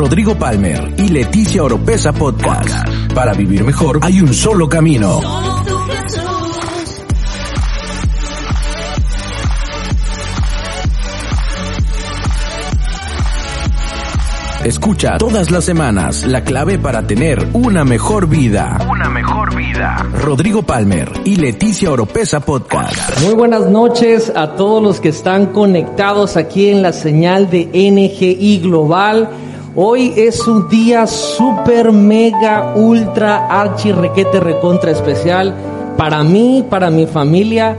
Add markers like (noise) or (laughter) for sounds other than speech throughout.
Rodrigo Palmer y Leticia Oropesa Podcast. Para vivir mejor hay un solo camino. Escucha todas las semanas la clave para tener una mejor vida. Una mejor vida. Rodrigo Palmer y Leticia Oropesa Podcast. Muy buenas noches a todos los que están conectados aquí en la señal de NGI Global. Hoy es un día super mega ultra archi requete recontra especial para mí, para mi familia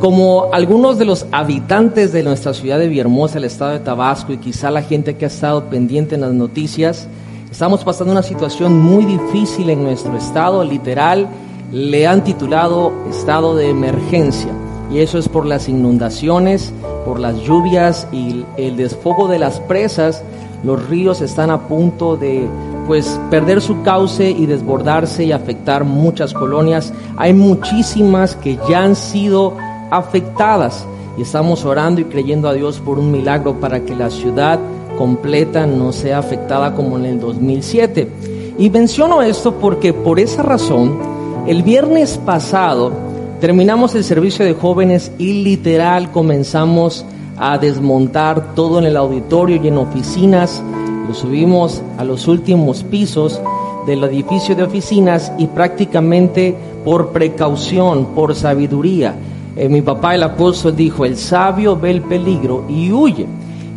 como algunos de los habitantes de nuestra ciudad de Villahermosa, el estado de Tabasco y quizá la gente que ha estado pendiente en las noticias, estamos pasando una situación muy difícil en nuestro estado, literal, le han titulado estado de emergencia. Y eso es por las inundaciones, por las lluvias y el desfogo de las presas. Los ríos están a punto de pues perder su cauce y desbordarse y afectar muchas colonias. Hay muchísimas que ya han sido afectadas y estamos orando y creyendo a Dios por un milagro para que la ciudad completa no sea afectada como en el 2007. Y menciono esto porque por esa razón, el viernes pasado terminamos el servicio de jóvenes y literal comenzamos a desmontar todo en el auditorio y en oficinas. Lo subimos a los últimos pisos del edificio de oficinas y prácticamente por precaución, por sabiduría, eh, mi papá el apóstol dijo, el sabio ve el peligro y huye.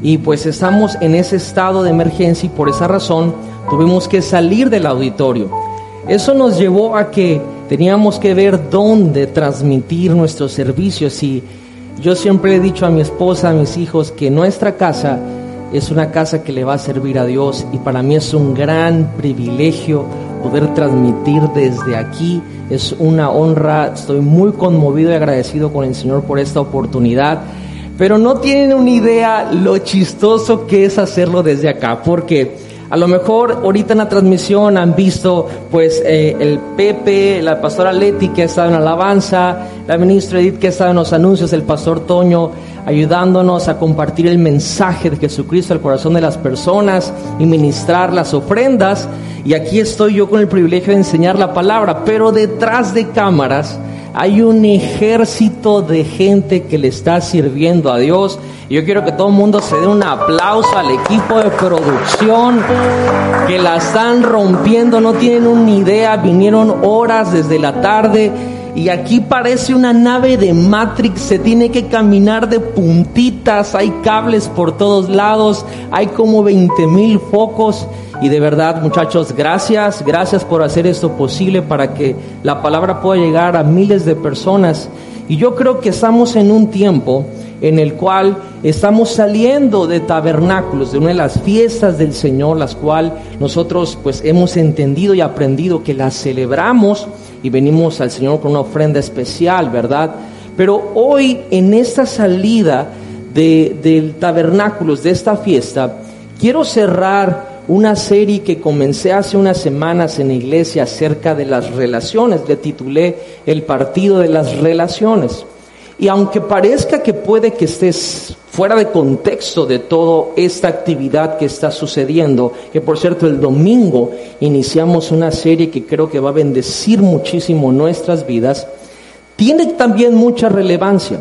Y pues estamos en ese estado de emergencia y por esa razón tuvimos que salir del auditorio. Eso nos llevó a que teníamos que ver dónde transmitir nuestros servicios y yo siempre he dicho a mi esposa, a mis hijos, que nuestra casa es una casa que le va a servir a Dios y para mí es un gran privilegio poder transmitir desde aquí. Es una honra, estoy muy conmovido y agradecido con el Señor por esta oportunidad. Pero no tienen una idea lo chistoso que es hacerlo desde acá, porque a lo mejor ahorita en la transmisión han visto pues eh, el Pepe, la pastora Leti que ha estado en alabanza, la ministra Edith que ha estado en los anuncios, el pastor Toño ayudándonos a compartir el mensaje de Jesucristo al corazón de las personas y ministrar las ofrendas. Y aquí estoy yo con el privilegio de enseñar la palabra, pero detrás de cámaras hay un ejército de gente que le está sirviendo a Dios. Yo quiero que todo el mundo se dé un aplauso al equipo de producción que la están rompiendo, no tienen una idea, vinieron horas desde la tarde y aquí parece una nave de Matrix, se tiene que caminar de puntitas, hay cables por todos lados, hay como 20 mil focos. Y de verdad, muchachos, gracias, gracias por hacer esto posible para que la palabra pueda llegar a miles de personas. Y yo creo que estamos en un tiempo en el cual estamos saliendo de tabernáculos, de una de las fiestas del Señor, las cuales nosotros pues hemos entendido y aprendido que las celebramos y venimos al Señor con una ofrenda especial, ¿verdad? Pero hoy en esta salida de, del tabernáculos, de esta fiesta, quiero cerrar una serie que comencé hace unas semanas en la iglesia acerca de las relaciones. Le titulé El partido de las relaciones. Y aunque parezca que puede que estés fuera de contexto de toda esta actividad que está sucediendo, que por cierto el domingo iniciamos una serie que creo que va a bendecir muchísimo nuestras vidas, tiene también mucha relevancia,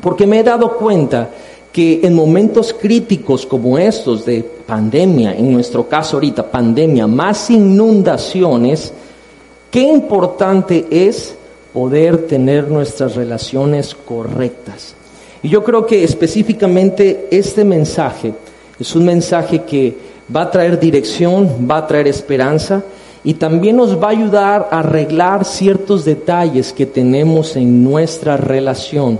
porque me he dado cuenta que en momentos críticos como estos de pandemia, en nuestro caso ahorita pandemia, más inundaciones, qué importante es poder tener nuestras relaciones correctas. Y yo creo que específicamente este mensaje es un mensaje que va a traer dirección, va a traer esperanza y también nos va a ayudar a arreglar ciertos detalles que tenemos en nuestra relación.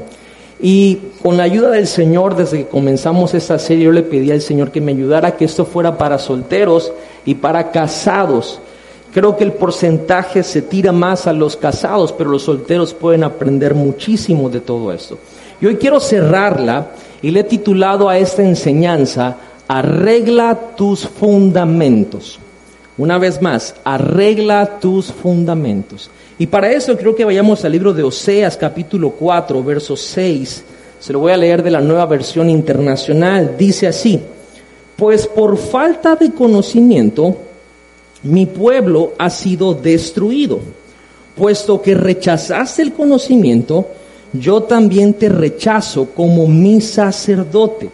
Y con la ayuda del Señor, desde que comenzamos esta serie, yo le pedí al Señor que me ayudara que esto fuera para solteros y para casados Creo que el porcentaje se tira más a los casados, pero los solteros pueden aprender muchísimo de todo esto. Y hoy quiero cerrarla y le he titulado a esta enseñanza, arregla tus fundamentos. Una vez más, arregla tus fundamentos. Y para eso creo que vayamos al libro de Oseas capítulo 4, verso 6. Se lo voy a leer de la nueva versión internacional. Dice así, Pues por falta de conocimiento, mi pueblo ha sido destruido. Puesto que rechazaste el conocimiento, yo también te rechazo como mi sacerdote.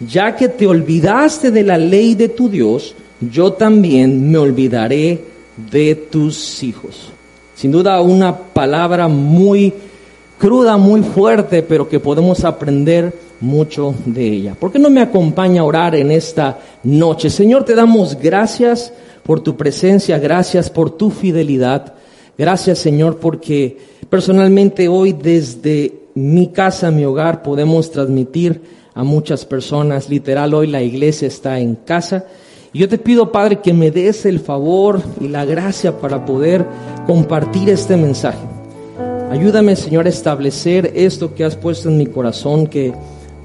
Ya que te olvidaste de la ley de tu Dios, yo también me olvidaré de tus hijos. Sin duda una palabra muy cruda, muy fuerte, pero que podemos aprender mucho de ella. ¿Por qué no me acompaña a orar en esta noche? Señor, te damos gracias por tu presencia, gracias por tu fidelidad. Gracias, Señor, porque personalmente hoy desde mi casa, mi hogar, podemos transmitir a muchas personas. Literal, hoy la iglesia está en casa. Yo te pido, Padre, que me des el favor y la gracia para poder compartir este mensaje. Ayúdame, Señor, a establecer esto que has puesto en mi corazón, que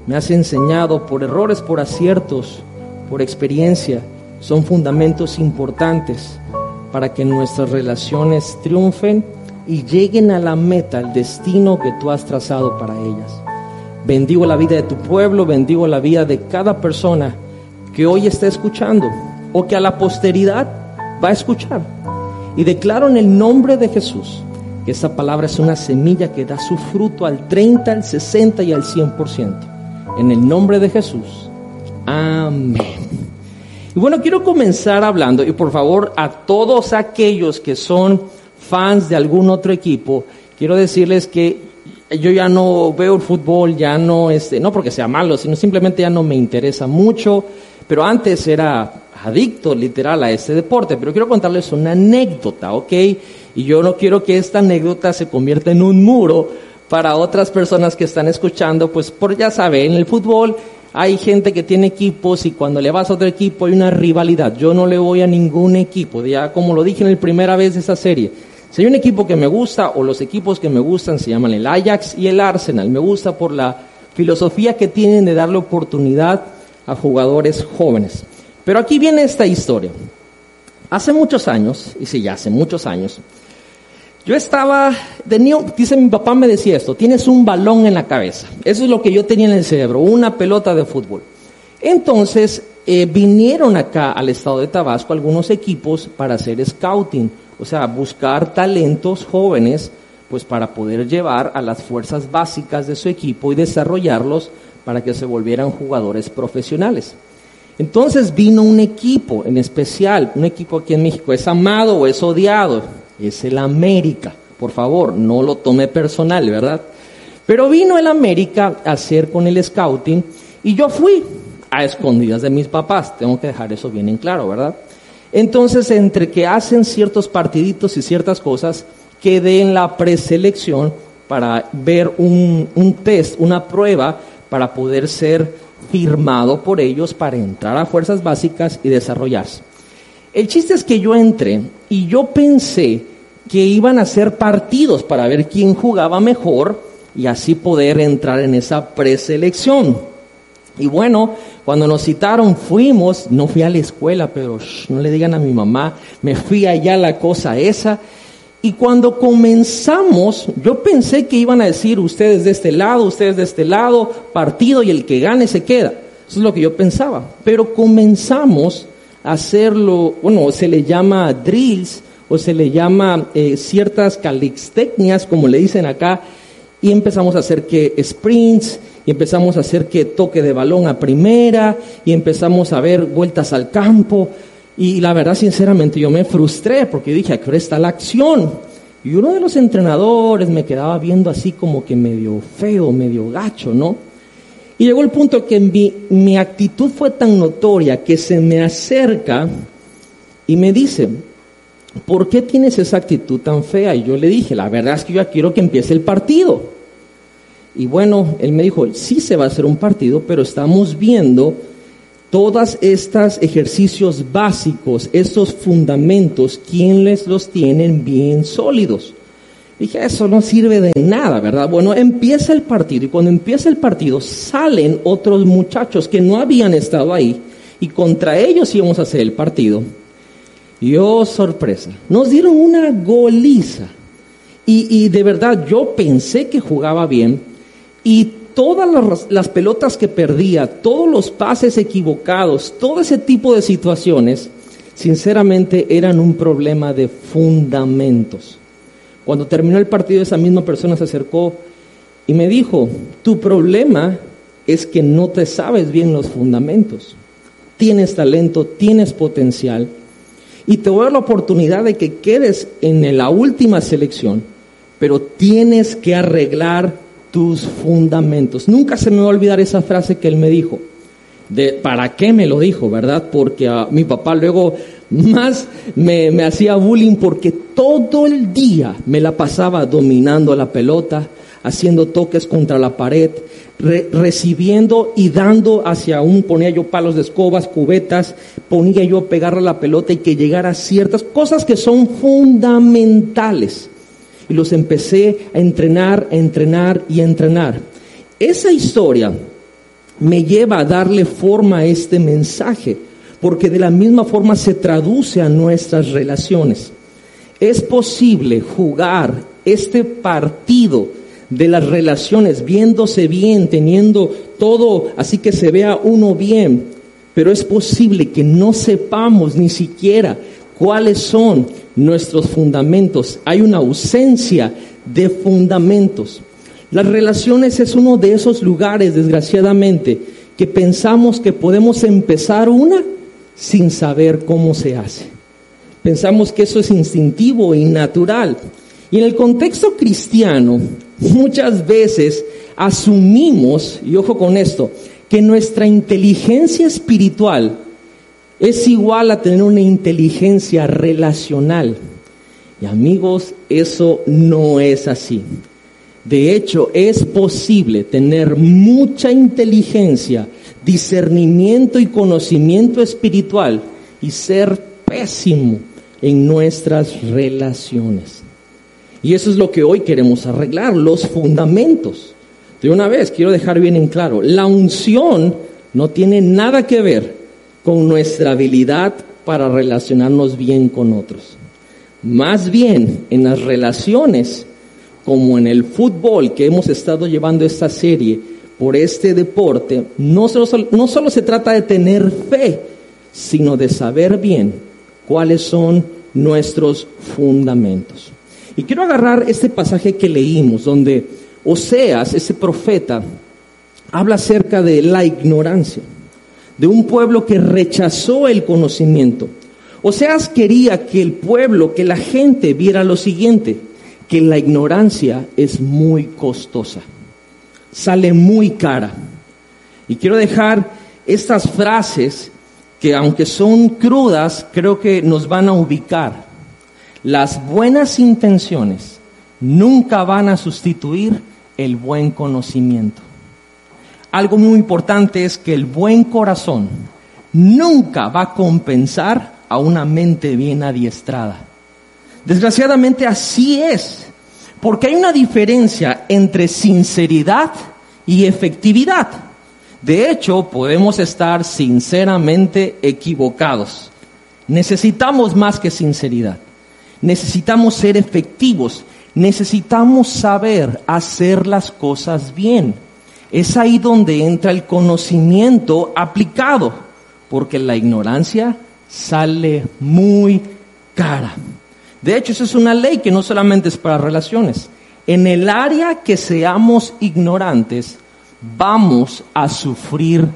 me has enseñado por errores, por aciertos, por experiencia son fundamentos importantes para que nuestras relaciones triunfen y lleguen a la meta, al destino que tú has trazado para ellas. Bendigo la vida de tu pueblo, bendigo la vida de cada persona que hoy está escuchando o que a la posteridad va a escuchar. Y declaro en el nombre de Jesús que esa palabra es una semilla que da su fruto al 30, al 60 y al 100%. En el nombre de Jesús. Amén. Y bueno, quiero comenzar hablando, y por favor a todos aquellos que son fans de algún otro equipo, quiero decirles que yo ya no veo el fútbol, ya no, este, no porque sea malo, sino simplemente ya no me interesa mucho, pero antes era adicto literal a este deporte, pero quiero contarles una anécdota, ¿ok? Y yo no quiero que esta anécdota se convierta en un muro para otras personas que están escuchando, pues por ya saben, en el fútbol hay gente que tiene equipos y cuando le vas a otro equipo hay una rivalidad. Yo no le voy a ningún equipo, ya como lo dije en la primera vez de esa serie. Si hay un equipo que me gusta o los equipos que me gustan se llaman el Ajax y el Arsenal. Me gusta por la filosofía que tienen de darle oportunidad a jugadores jóvenes. Pero aquí viene esta historia. Hace muchos años, y sí, ya hace muchos años, yo estaba, tenía, dice mi papá me decía esto, tienes un balón en la cabeza. Eso es lo que yo tenía en el cerebro, una pelota de fútbol. Entonces, eh, vinieron acá al estado de Tabasco algunos equipos para hacer scouting, o sea, buscar talentos jóvenes, pues para poder llevar a las fuerzas básicas de su equipo y desarrollarlos para que se volvieran jugadores profesionales. Entonces vino un equipo en especial, un equipo aquí en México, es amado o es odiado, es el América. Por favor, no lo tome personal, ¿verdad? Pero vino el América a hacer con el scouting y yo fui a escondidas de mis papás. Tengo que dejar eso bien en claro, ¿verdad? Entonces, entre que hacen ciertos partiditos y ciertas cosas, quedé en la preselección para ver un, un test, una prueba para poder ser firmado por ellos para entrar a fuerzas básicas y desarrollarse. El chiste es que yo entré y yo pensé que iban a ser partidos para ver quién jugaba mejor y así poder entrar en esa preselección. Y bueno, cuando nos citaron fuimos, no fui a la escuela, pero no le digan a mi mamá, me fui allá la cosa esa. Y cuando comenzamos, yo pensé que iban a decir ustedes de este lado, ustedes de este lado, partido y el que gane se queda. Eso es lo que yo pensaba. Pero comenzamos hacerlo, bueno, se le llama drills o se le llama eh, ciertas calixtecnias, como le dicen acá, y empezamos a hacer que sprints, y empezamos a hacer que toque de balón a primera, y empezamos a ver vueltas al campo, y la verdad, sinceramente, yo me frustré porque dije, aquí está la acción. Y uno de los entrenadores me quedaba viendo así como que medio feo, medio gacho, ¿no? Y llegó el punto que mi, mi actitud fue tan notoria que se me acerca y me dice, ¿por qué tienes esa actitud tan fea? Y yo le dije, la verdad es que yo quiero que empiece el partido. Y bueno, él me dijo, sí se va a hacer un partido, pero estamos viendo todos estos ejercicios básicos, estos fundamentos, ¿quién les los tienen bien sólidos? Dije, eso no sirve de nada, ¿verdad? Bueno, empieza el partido y cuando empieza el partido salen otros muchachos que no habían estado ahí y contra ellos íbamos a hacer el partido. Y oh, sorpresa, nos dieron una goliza. Y, y de verdad yo pensé que jugaba bien y todas las, pelotas que perdía, todos los pases equivocados, todo ese tipo de situaciones, sinceramente eran un problema de fundamentos. Cuando terminó el partido, esa misma persona se acercó y me dijo, tu problema es que no te sabes bien los fundamentos. Tienes talento, tienes potencial y te voy a dar la oportunidad de que quedes en la última selección, pero tienes que arreglar tus fundamentos. Nunca se me va a olvidar esa frase que él me dijo. De, ¿Para qué me lo dijo, verdad? Porque a mi papá luego más me, me hacía bullying porque todo el día me la pasaba dominando la pelota, haciendo toques contra la pared, recibiendo y dando hacia un, ponía yo palos de escobas, cubetas, ponía yo a pegarle la pelota y que llegara a ciertas cosas que son fundamentales. Y los empecé a entrenar, a entrenar y a entrenar. Esa historia me lleva a darle forma a este mensaje, porque de la misma forma se traduce a nuestras relaciones. Es posible jugar este partido de las relaciones, viéndose bien, teniendo todo así que se vea uno bien, pero es posible que no sepamos ni siquiera cuáles son nuestros fundamentos. Hay una ausencia de fundamentos. Las relaciones es uno de esos lugares, desgraciadamente, que pensamos que podemos empezar una sin saber cómo se hace. Pensamos que eso es instintivo y natural. Y en el contexto cristiano, muchas veces asumimos, y ojo con esto, que nuestra inteligencia espiritual es igual a tener una inteligencia relacional. Y amigos, eso no es así. De hecho, es posible tener mucha inteligencia, discernimiento y conocimiento espiritual y ser pésimo en nuestras relaciones. Y eso es lo que hoy queremos arreglar, los fundamentos. De una vez, quiero dejar bien en claro, la unción no tiene nada que ver con nuestra habilidad para relacionarnos bien con otros. Más bien, en las relaciones, como en el fútbol que hemos estado llevando esta serie por este deporte, no solo, no solo se trata de tener fe, sino de saber bien cuáles son nuestros fundamentos. Y quiero agarrar este pasaje que leímos, donde Oseas, ese profeta, habla acerca de la ignorancia, de un pueblo que rechazó el conocimiento. Oseas quería que el pueblo, que la gente viera lo siguiente, que la ignorancia es muy costosa, sale muy cara. Y quiero dejar estas frases que aunque son crudas, creo que nos van a ubicar las buenas intenciones nunca van a sustituir el buen conocimiento. Algo muy importante es que el buen corazón nunca va a compensar a una mente bien adiestrada. Desgraciadamente así es, porque hay una diferencia entre sinceridad y efectividad. De hecho, podemos estar sinceramente equivocados. Necesitamos más que sinceridad. Necesitamos ser efectivos, necesitamos saber hacer las cosas bien. Es ahí donde entra el conocimiento aplicado, porque la ignorancia sale muy cara. De hecho, esa es una ley que no solamente es para relaciones. En el área que seamos ignorantes, vamos a sufrir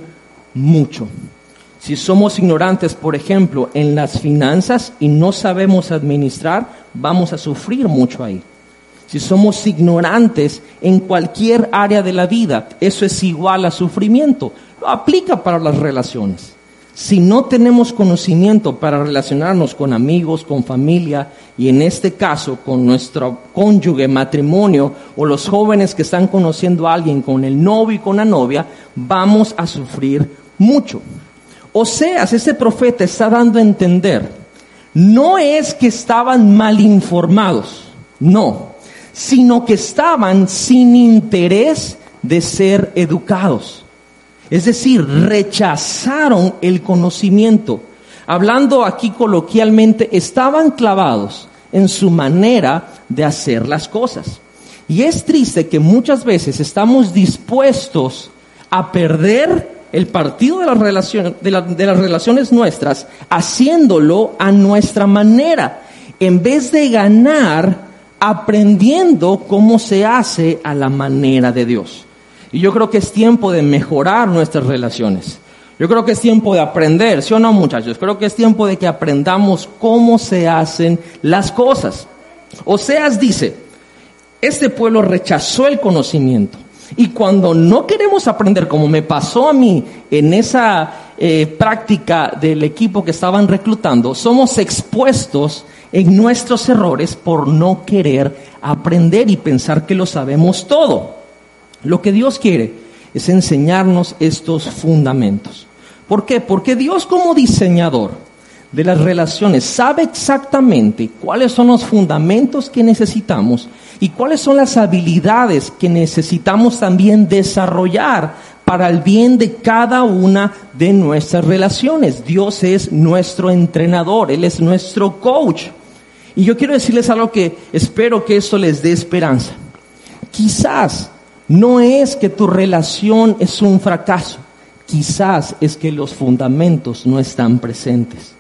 mucho. Si somos ignorantes, por ejemplo, en las finanzas y no sabemos administrar, vamos a sufrir mucho ahí. Si somos ignorantes en cualquier área de la vida, eso es igual a sufrimiento. Lo aplica para las relaciones. Si no tenemos conocimiento para relacionarnos con amigos, con familia y en este caso con nuestro cónyuge, matrimonio o los jóvenes que están conociendo a alguien con el novio y con la novia, vamos a sufrir mucho. Oseas, ese profeta, está dando a entender, no es que estaban mal informados, no, sino que estaban sin interés de ser educados. Es decir, rechazaron el conocimiento. Hablando aquí coloquialmente, estaban clavados en su manera de hacer las cosas. Y es triste que muchas veces estamos dispuestos a perder el partido de las, relaciones, de, las relaciones nuestras haciéndolo a nuestra manera, en vez de ganar aprendiendo cómo se hace a la manera de Dios. Y yo creo que es tiempo de mejorar nuestras relaciones. Yo creo que es tiempo de aprender, ¿sí o no muchachos? Creo que es tiempo de que aprendamos cómo se hacen las cosas. Oseas dice, este pueblo rechazó el conocimiento. Y cuando no queremos aprender, como me pasó a mí en esa eh, práctica del equipo que estaban reclutando, somos expuestos en nuestros errores por no querer aprender y pensar que lo sabemos todo. Lo que Dios quiere es enseñarnos estos fundamentos. ¿Por qué? Porque Dios como diseñador de las relaciones sabe exactamente cuáles son los fundamentos que necesitamos y cuáles son las habilidades que necesitamos también desarrollar para el bien de cada una de nuestras relaciones. Dios es nuestro entrenador, Él es nuestro coach. Y yo quiero decirles algo que espero que esto les dé esperanza. Quizás no es que tu relación es un fracaso, quizás es que los fundamentos no están presentes.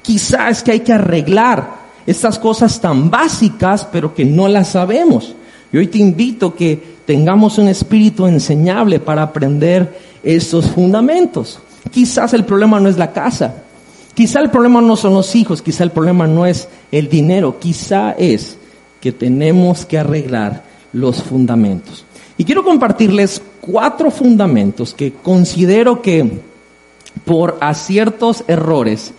Quizás es que hay que arreglar estas cosas tan básicas, pero que no las sabemos. Y hoy te invito que tengamos un espíritu enseñable para aprender estos fundamentos. Quizás el problema no es la casa, quizá el problema no son los hijos, quizá el problema no es el dinero, quizá es que tenemos que arreglar los fundamentos. Y quiero compartirles cuatro fundamentos que considero que por aciertos errores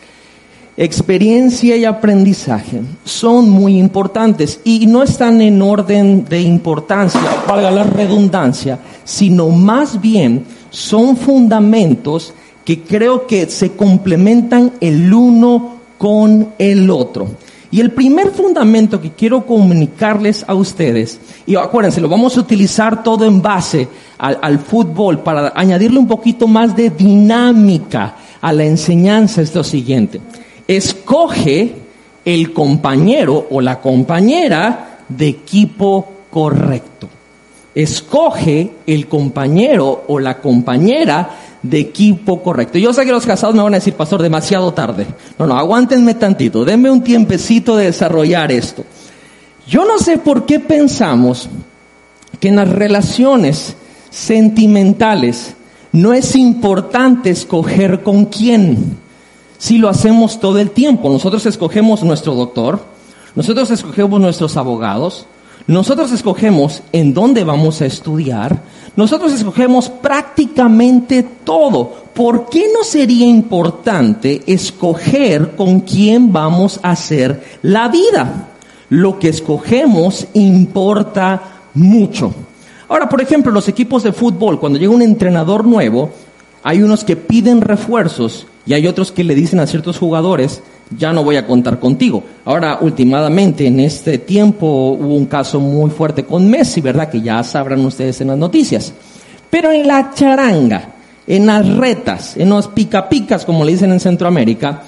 experiencia y aprendizaje son muy importantes y no están en orden de importancia, valga la redundancia, sino más bien son fundamentos que creo que se complementan el uno con el otro. Y el primer fundamento que quiero comunicarles a ustedes, y acuérdense, lo vamos a utilizar todo en base al, al fútbol para añadirle un poquito más de dinámica a la enseñanza, es lo siguiente escoge el compañero o la compañera de equipo correcto. Escoge el compañero o la compañera de equipo correcto. Yo sé que los casados me van a decir, pastor, demasiado tarde. No, no, aguántenme tantito, denme un tiempecito de desarrollar esto. Yo no sé por qué pensamos que en las relaciones sentimentales no es importante escoger con quién si lo hacemos todo el tiempo. Nosotros escogemos nuestro doctor, nosotros escogemos nuestros abogados, nosotros escogemos en dónde vamos a estudiar, nosotros escogemos prácticamente todo. ¿Por qué no sería importante escoger con quién vamos a hacer la vida? Lo que escogemos importa mucho. Ahora, por ejemplo, los equipos de fútbol, cuando llega un entrenador nuevo, hay unos que piden refuerzos y hay otros que le dicen a ciertos jugadores, ya no voy a contar contigo. Ahora, últimamente, en este tiempo hubo un caso muy fuerte con Messi, ¿verdad? Que ya sabrán ustedes en las noticias. Pero en la charanga, en las retas, en los pica picas, como le dicen en Centroamérica,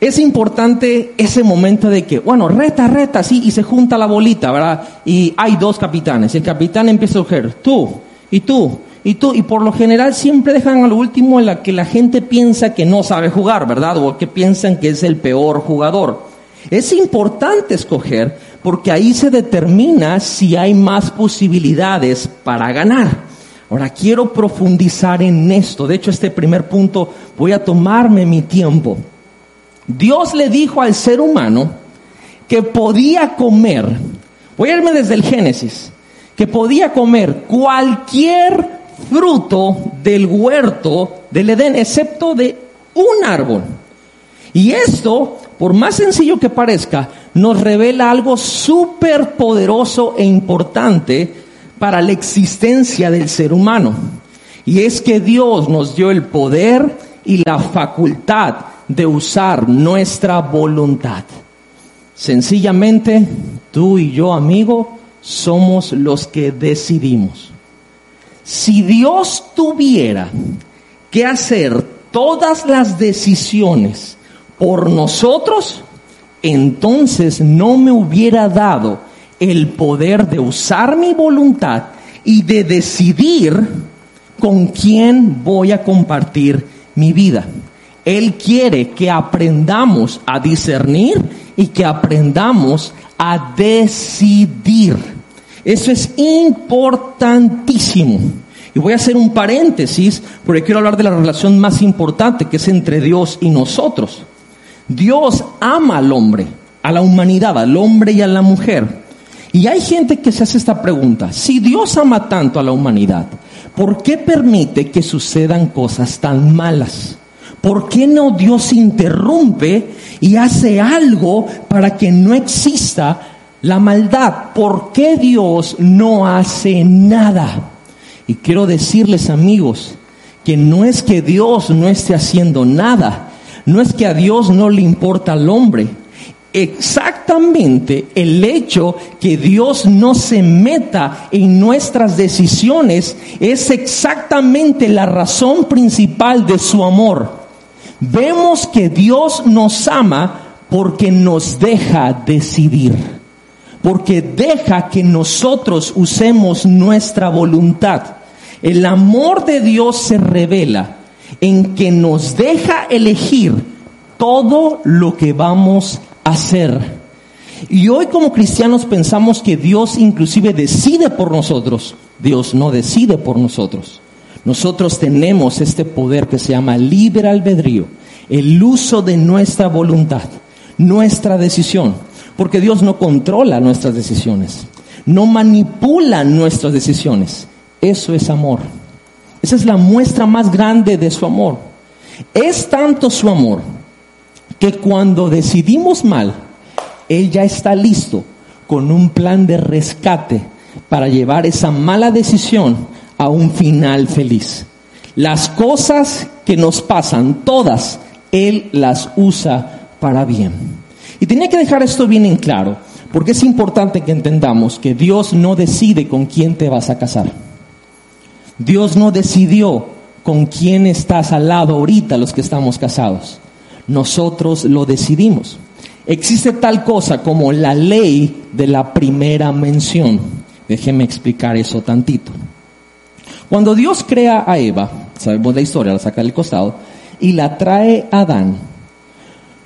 es importante ese momento de que, bueno, reta, reta, sí, y se junta la bolita, ¿verdad? Y hay dos capitanes. El capitán empieza a coger, tú, y tú, y, tú, y por lo general siempre dejan a lo último en la que la gente piensa que no sabe jugar, ¿verdad? O que piensan que es el peor jugador. Es importante escoger porque ahí se determina si hay más posibilidades para ganar. Ahora quiero profundizar en esto. De hecho, este primer punto voy a tomarme mi tiempo. Dios le dijo al ser humano que podía comer, voy a irme desde el Génesis, que podía comer cualquier fruto del huerto del Edén, excepto de un árbol. Y esto, por más sencillo que parezca, nos revela algo súper poderoso e importante para la existencia del ser humano. Y es que Dios nos dio el poder y la facultad de usar nuestra voluntad. Sencillamente, tú y yo, amigo, somos los que decidimos. Si Dios tuviera que hacer todas las decisiones por nosotros, entonces no me hubiera dado el poder de usar mi voluntad y de decidir con quién voy a compartir mi vida. Él quiere que aprendamos a discernir y que aprendamos a decidir. Eso es importantísimo. Y voy a hacer un paréntesis porque quiero hablar de la relación más importante que es entre Dios y nosotros. Dios ama al hombre, a la humanidad, al hombre y a la mujer. Y hay gente que se hace esta pregunta, si Dios ama tanto a la humanidad, ¿por qué permite que sucedan cosas tan malas? ¿Por qué no Dios interrumpe y hace algo para que no exista la maldad? ¿Por qué Dios no hace nada? Y quiero decirles amigos, que no es que Dios no esté haciendo nada, no es que a Dios no le importa al hombre, exactamente el hecho que Dios no se meta en nuestras decisiones es exactamente la razón principal de su amor. Vemos que Dios nos ama porque nos deja decidir, porque deja que nosotros usemos nuestra voluntad. El amor de Dios se revela en que nos deja elegir todo lo que vamos hacer. Y hoy como cristianos pensamos que Dios inclusive decide por nosotros. Dios no decide por nosotros. Nosotros tenemos este poder que se llama libre albedrío, el uso de nuestra voluntad, nuestra decisión, porque Dios no controla nuestras decisiones, no manipula nuestras decisiones. Eso es amor. Esa es la muestra más grande de su amor. Es tanto su amor que cuando decidimos mal, Él ya está listo con un plan de rescate para llevar esa mala decisión a un final feliz. Las cosas que nos pasan, todas, Él las usa para bien. Y tenía que dejar esto bien en claro, porque es importante que entendamos que Dios no decide con quién te vas a casar. Dios no decidió con quién estás al lado ahorita los que estamos casados nosotros lo decidimos. Existe tal cosa como la ley de la primera mención. Déjeme explicar eso tantito. Cuando Dios crea a Eva, sabemos la historia, la saca del costado, y la trae a Adán,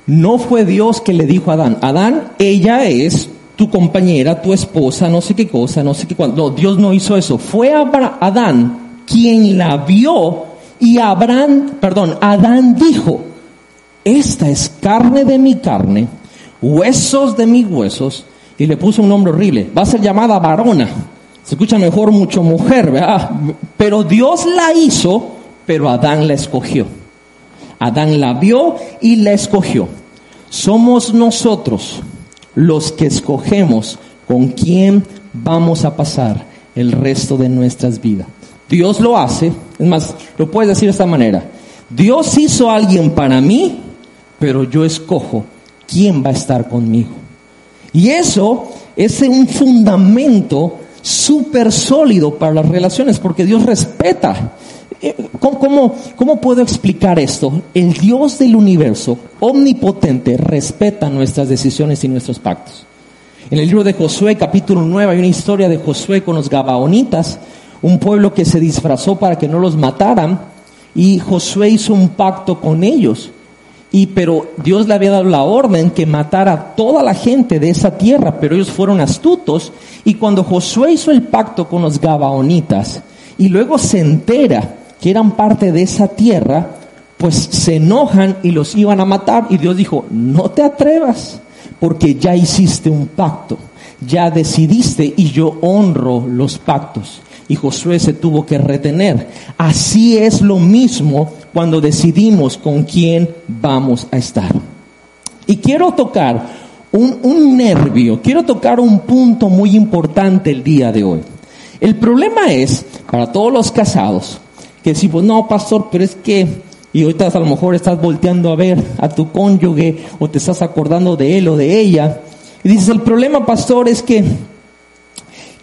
no fue Dios que le dijo a Adán, Adán, ella es tu compañera, tu esposa, no sé qué cosa, no sé qué cuándo. No, Dios no hizo eso. Fue Adán quien la vio y Abraham, perdón, Adán dijo, esta es carne de mi carne, huesos de mis huesos, y le puso un nombre horrible, va a ser llamada varona, se escucha mejor mucho mujer, ¿verdad? Pero Dios la hizo, pero Adán la escogió. Adán la vio y la escogió. Somos nosotros los que escogemos con quién vamos a pasar el resto de nuestras vidas. Dios lo hace, es más, lo puedes decir de esta manera. Dios hizo a alguien para mí pero yo escojo quién va a estar conmigo. Y eso es un fundamento súper sólido para las relaciones, porque Dios respeta. ¿Cómo, ¿Cómo, puedo explicar esto? El Dios del universo, omnipotente, respeta nuestras decisiones y nuestros pactos. En el libro de Josué, capítulo 9, hay una historia de Josué con los Gabaonitas, un pueblo que se disfrazó para que no los mataran, y Josué hizo un pacto con ellos. Y pero Dios le había dado la orden que matara a toda la gente de esa tierra, pero ellos fueron astutos. Y cuando Josué hizo el pacto con los Gabaonitas y luego se entera que eran parte de esa tierra, pues se enojan y los iban a matar. Y Dios dijo, no te atrevas, porque ya hiciste un pacto, ya decidiste y yo honro los pactos. Y Josué se tuvo que retener. Así es lo mismo cuando decidimos con quién vamos a estar. Y quiero tocar un, nervio, quiero tocar un punto muy importante el día de hoy. El problema es, para todos los casados, que pues no, pastor, pero es que, y ahorita a lo mejor estás volteando a ver a tu cónyuge o te estás acordando de él o de ella, y dices, el problema, pastor, es que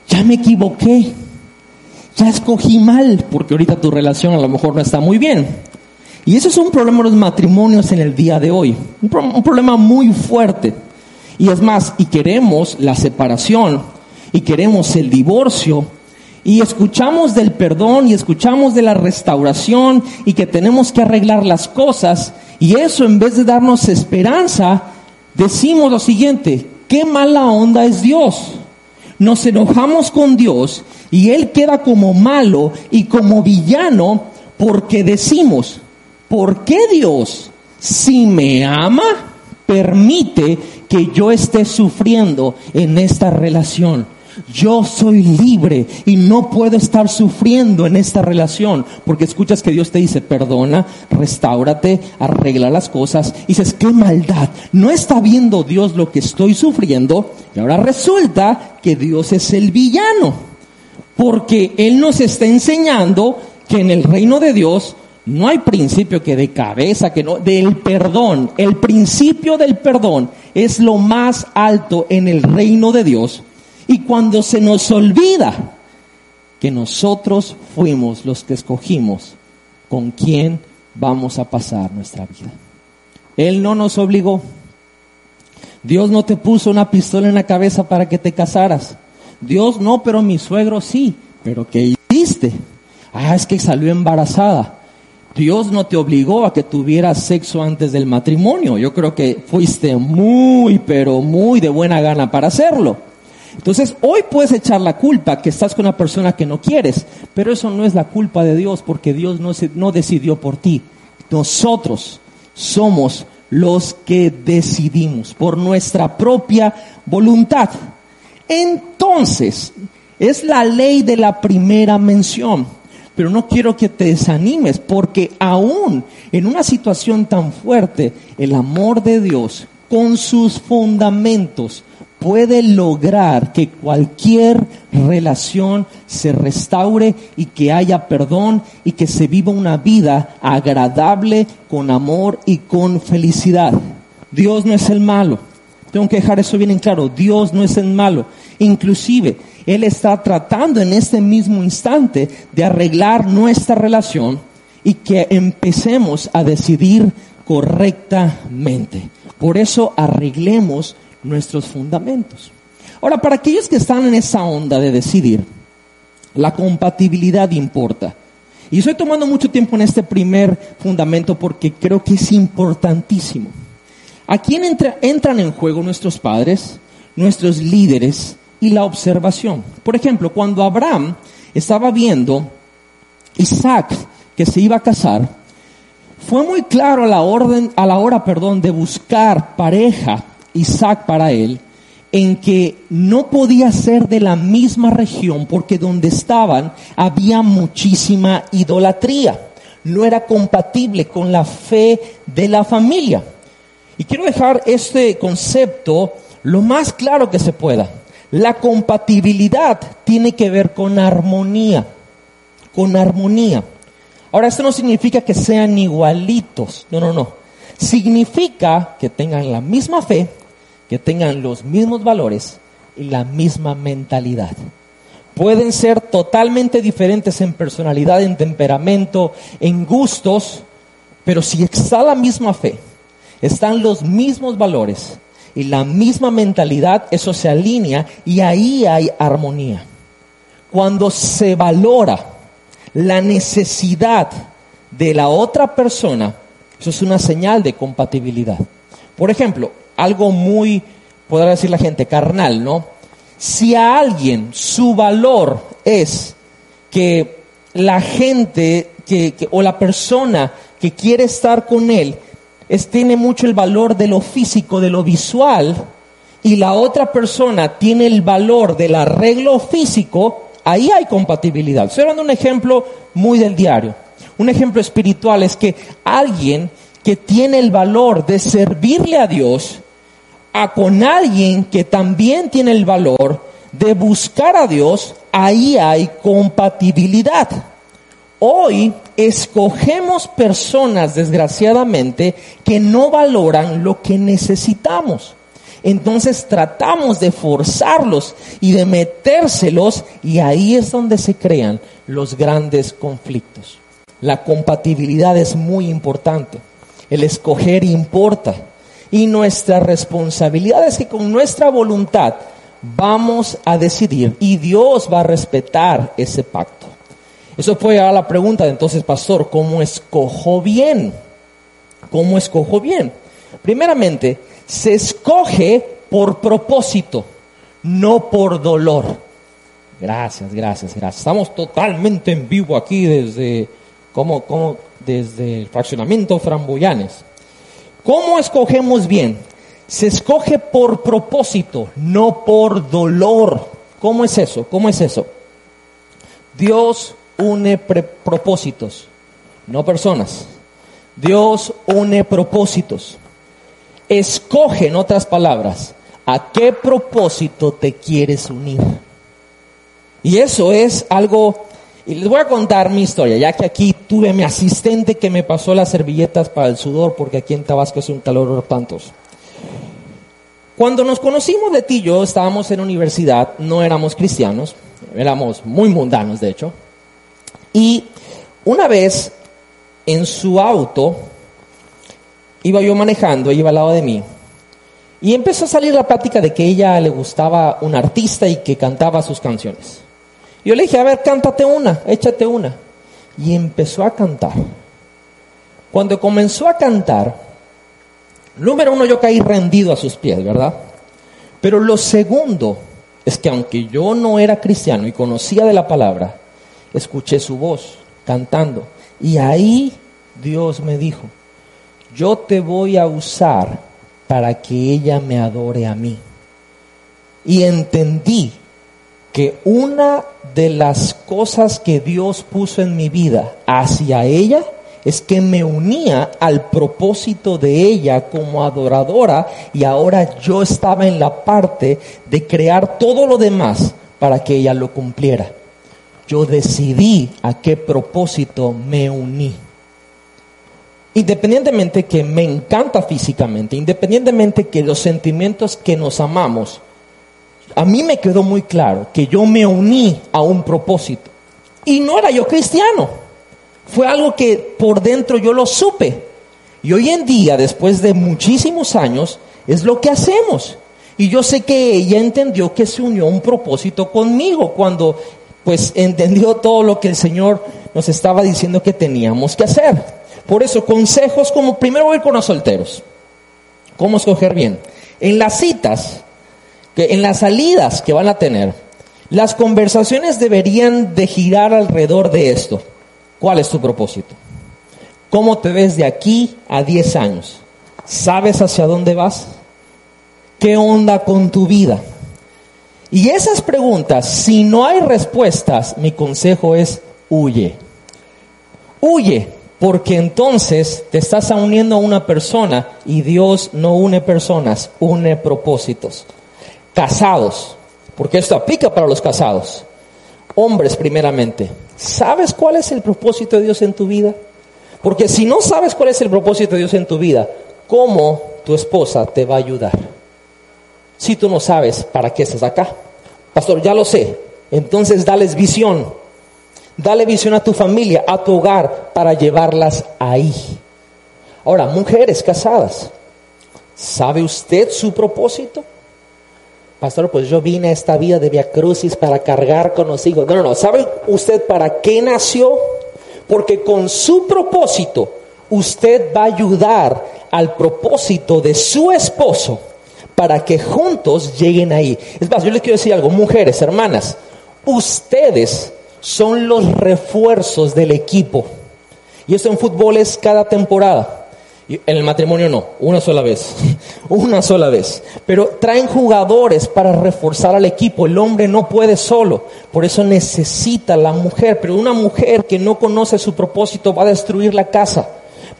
ya me equivoqué, ya escogí mal, porque ahorita tu relación a lo mejor no está muy bien. Y eso es un problema de los matrimonios en el día de hoy. Un, problema muy fuerte. Y es más, y queremos la separación y queremos el divorcio y escuchamos del perdón y escuchamos de la restauración y que tenemos que arreglar las cosas y eso en vez de darnos esperanza, decimos lo siguiente, qué mala onda es Dios. Nos enojamos con Dios y Él queda como malo y como villano porque decimos, ¿por qué Dios, si me ama, permite que yo esté sufriendo en esta relación? Yo soy libre y no puedo estar sufriendo en esta relación. Porque escuchas que Dios te dice, perdona, restaurate, arregla las cosas. Y dices, qué maldad. No está viendo Dios lo que estoy sufriendo. Y ahora resulta que Dios es el villano. Porque Él nos está enseñando que en el reino de Dios no hay principio que de cabeza, que no, del perdón. El principio del perdón es lo más alto en el reino de Dios. Y cuando se nos olvida que nosotros fuimos los que escogimos con quién vamos a pasar nuestra vida. Él no nos obligó. Dios no te puso una pistola en la cabeza para que te casaras. Dios no, pero mi suegro sí. Pero ¿qué hiciste? Ah, es que salió embarazada. Dios no te obligó a que tuvieras sexo antes del matrimonio. Yo creo que fuiste muy, pero muy de buena gana para hacerlo. Entonces, hoy puedes echar la culpa que estás con una persona que no quieres, pero eso no es la culpa de Dios porque Dios no, se, no decidió por ti. Nosotros somos los que decidimos por nuestra propia voluntad. Entonces, es la ley de la primera mención. Pero no quiero que te desanimes porque aún en una situación tan fuerte, el amor de Dios con sus fundamentos puede lograr que cualquier relación se restaure y que haya perdón y que se viva una vida agradable con amor y con felicidad. Dios no es el malo. Tengo que dejar eso bien en claro. Dios no es el malo. Inclusive, Él está tratando en este mismo instante de arreglar nuestra relación y que empecemos a decidir correctamente. Por eso arreglemos nuestros fundamentos. Ahora, para aquellos que están en esa onda de decidir, la compatibilidad importa. Y estoy tomando mucho tiempo en este primer fundamento porque creo que es importantísimo. ¿A quién entran en juego nuestros padres, nuestros líderes y la observación? Por ejemplo, cuando Abraham estaba viendo Isaac que se iba a casar, fue muy claro a la orden, a la hora, perdón, de buscar pareja Isaac para él en que no podía ser de la misma región porque donde estaban había muchísima idolatría. No era compatible con la fe de la familia. Y quiero dejar este concepto lo más claro que se pueda. La compatibilidad tiene que ver con armonía, con armonía. Ahora, esto no significa que sean igualitos, no, no, no. Significa que tengan la misma fe, que tengan los mismos valores y la misma mentalidad. Pueden ser totalmente diferentes en personalidad, en temperamento, en gustos, pero si está la misma fe, están los mismos valores y la misma mentalidad, eso se alinea y ahí hay armonía. Cuando se valora la necesidad de la otra persona, eso es una señal de compatibilidad. Por ejemplo, algo muy, podrá decir la gente, carnal, ¿no? Si a alguien su valor es que la gente que, o la persona que quiere estar con él tiene mucho el valor de lo físico, de lo visual, y la otra persona tiene el valor del arreglo físico, ahí hay compatibilidad. Estoy dando un ejemplo muy del diario. Un ejemplo espiritual es que alguien que tiene el valor de servirle a Dios a con alguien que también tiene el valor de buscar a Dios, ahí hay compatibilidad. Hoy escogemos personas, desgraciadamente, que no valoran lo que necesitamos. Entonces tratamos de forzarlos y de metérselos y ahí es donde se crean los grandes conflictos. La compatibilidad es muy importante. El escoger importa. Y nuestra responsabilidad es que con nuestra voluntad vamos a decidir y Dios va a respetar ese pacto. Eso llevar la pregunta de entonces, pastor, ¿cómo escojo bien? ¿Cómo escojo bien? Primeramente, se escoge por propósito, no por dolor. Gracias, gracias, gracias. Estamos totalmente en vivo aquí desde, como, desde el fraccionamiento Framboyanes. ¿Cómo escogemos bien? Se escoge por propósito, no por dolor. ¿Cómo es eso? ¿Cómo es eso? Dios une propósitos, no personas. Dios une propósitos. Escoge, en otras palabras, a qué propósito te quieres unir. Y eso es algo, y les voy a contar mi historia, ya que aquí tuve mi asistente que me pasó las servilletas para el sudor, porque aquí en Tabasco es un calor tantos. Cuando nos conocimos de ti y yo, estábamos en universidad, no éramos cristianos, éramos muy mundanos de hecho, y una vez en su auto, iba yo manejando, iba al lado de mí, y empezó a salir la plática de que ella le gustaba un artista y que cantaba sus canciones. Yo le dije, a ver, cántate una, échate una. Y empezó a cantar. Cuando comenzó a cantar, número uno, yo caí rendido a sus pies, ¿verdad? Pero lo segundo es que aunque yo no era cristiano y conocía de la palabra, escuché su voz cantando. Y ahí Dios me dijo, yo te voy a usar para que ella me adore a mí. Y entendí que una de las cosas que Dios puso en mi vida hacia ella es que me unía al propósito de ella como adoradora y ahora yo estaba en la parte de crear todo lo demás para que ella lo cumpliera. Yo decidí a qué propósito me uní. Independientemente que me encanta físicamente, independientemente que los sentimientos que nos amamos, a mí me quedó muy claro que yo me uní a un propósito. Y no era yo cristiano. Fue algo que por dentro yo lo supe. Y hoy en día, después de muchísimos años, es lo que hacemos. Y yo sé que ella entendió que se unió a un propósito conmigo cuando pues entendió todo lo que el Señor nos estaba diciendo que teníamos que hacer. Por eso, consejos como primero voy con los solteros. ¿Cómo escoger bien? En las citas, en las salidas que van a tener, las conversaciones deberían de girar alrededor de esto. ¿Cuál es tu propósito? ¿Cómo te ves de aquí a 10 años? ¿Sabes hacia dónde vas? ¿Qué onda con tu vida? Y esas preguntas, si no hay respuestas, mi consejo es huye. Huye, porque entonces te estás uniendo a una persona y Dios no une personas, une propósitos. Casados, porque esto aplica para los casados. Hombres primeramente, ¿sabes cuál es el propósito de Dios en tu vida? Porque si no sabes cuál es el propósito de Dios en tu vida, ¿cómo tu esposa te va a ayudar? Si tú no sabes para qué estás acá. Pastor, ya lo sé. Entonces dales visión. Dale visión a tu familia, a tu hogar, para llevarlas ahí. Ahora, mujeres casadas, ¿sabe usted su propósito? Pastor, pues yo vine a esta vida de Via Crucis para cargar con los hijos. No, no, no. ¿Sabe usted para qué nació? Porque con su propósito, usted va a ayudar al propósito de su esposo para que juntos lleguen ahí. Es más, yo les quiero decir algo, mujeres, hermanas, ustedes son los refuerzos del equipo. Y esto en fútbol es cada temporada. En el matrimonio no, una sola vez, (laughs) una sola vez. Pero traen jugadores para reforzar al equipo. El hombre no puede solo, por eso necesita la mujer. Pero una mujer que no conoce su propósito va a destruir la casa.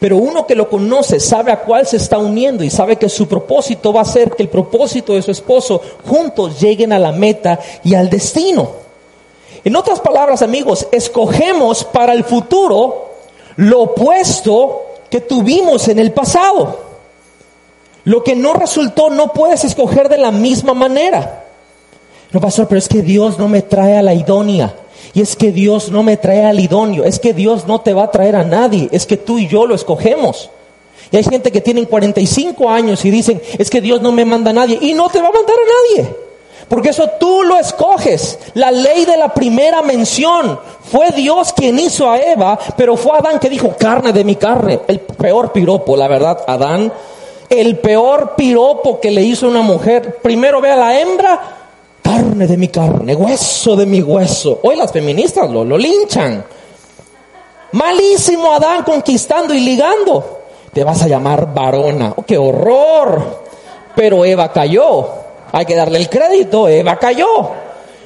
Pero uno que lo conoce sabe a cuál se está uniendo y sabe que su propósito va a ser que el propósito de su esposo juntos lleguen a la meta y al destino. En otras palabras, amigos, escogemos para el futuro lo opuesto que tuvimos en el pasado. Lo que no resultó no puedes escoger de la misma manera. No, pastor, pero es que Dios no me trae a la idónea. Y es que Dios no me trae al idóneo. Es que Dios no te va a traer a nadie. Es que tú y yo lo escogemos. Y hay gente que tienen 45 años y dicen, es que Dios no me manda a nadie. Y no te va a mandar a nadie. Porque eso tú lo escoges. La ley de la primera mención. Fue Dios quien hizo a Eva, pero fue Adán que dijo, carne de mi carne. El peor piropo, la verdad, Adán. El peor piropo que le hizo una mujer. Primero ve a la hembra, carne de mi carne, hueso de mi hueso. Hoy las feministas lo, lo linchan. Malísimo Adán conquistando y ligando. Te vas a llamar varona. Oh, ¡Qué horror! Pero Eva cayó. Hay que darle el crédito, Eva cayó.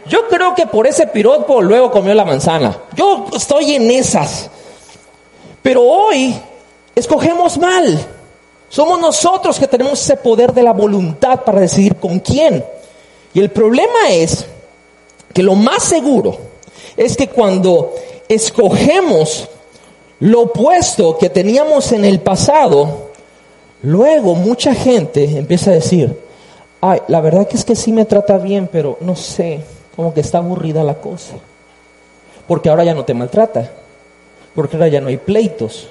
Yo creo que por ese piropo luego comió la manzana. Yo estoy en esas. Pero hoy escogemos mal. Somos nosotros que tenemos ese poder de la voluntad para decidir con quién. Y el problema es que lo más seguro es que cuando escogemos lo opuesto que teníamos en el pasado, luego mucha gente empieza a decir, ay, la verdad que es que sí me trata bien, pero no sé, como que está aburrida la cosa. Porque ahora ya no te maltrata, porque ahora ya no hay pleitos,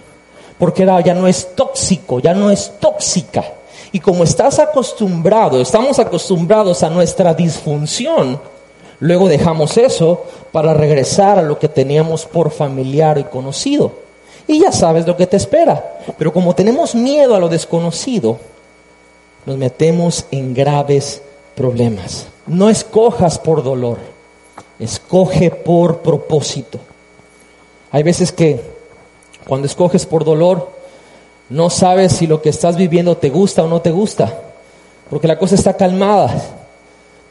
porque ahora ya no es tóxico, ya no es tóxica. Y como estás acostumbrado, estamos acostumbrados a nuestra disfunción, luego dejamos eso para regresar a lo que teníamos por familiar y conocido. Y ya sabes lo que te espera. Pero como tenemos miedo a lo desconocido, nos metemos en graves problemas. No escojas por dolor, escoge por propósito. Hay veces que cuando escoges por dolor, no sabes si lo que estás viviendo te gusta o no te gusta, porque la cosa está calmada,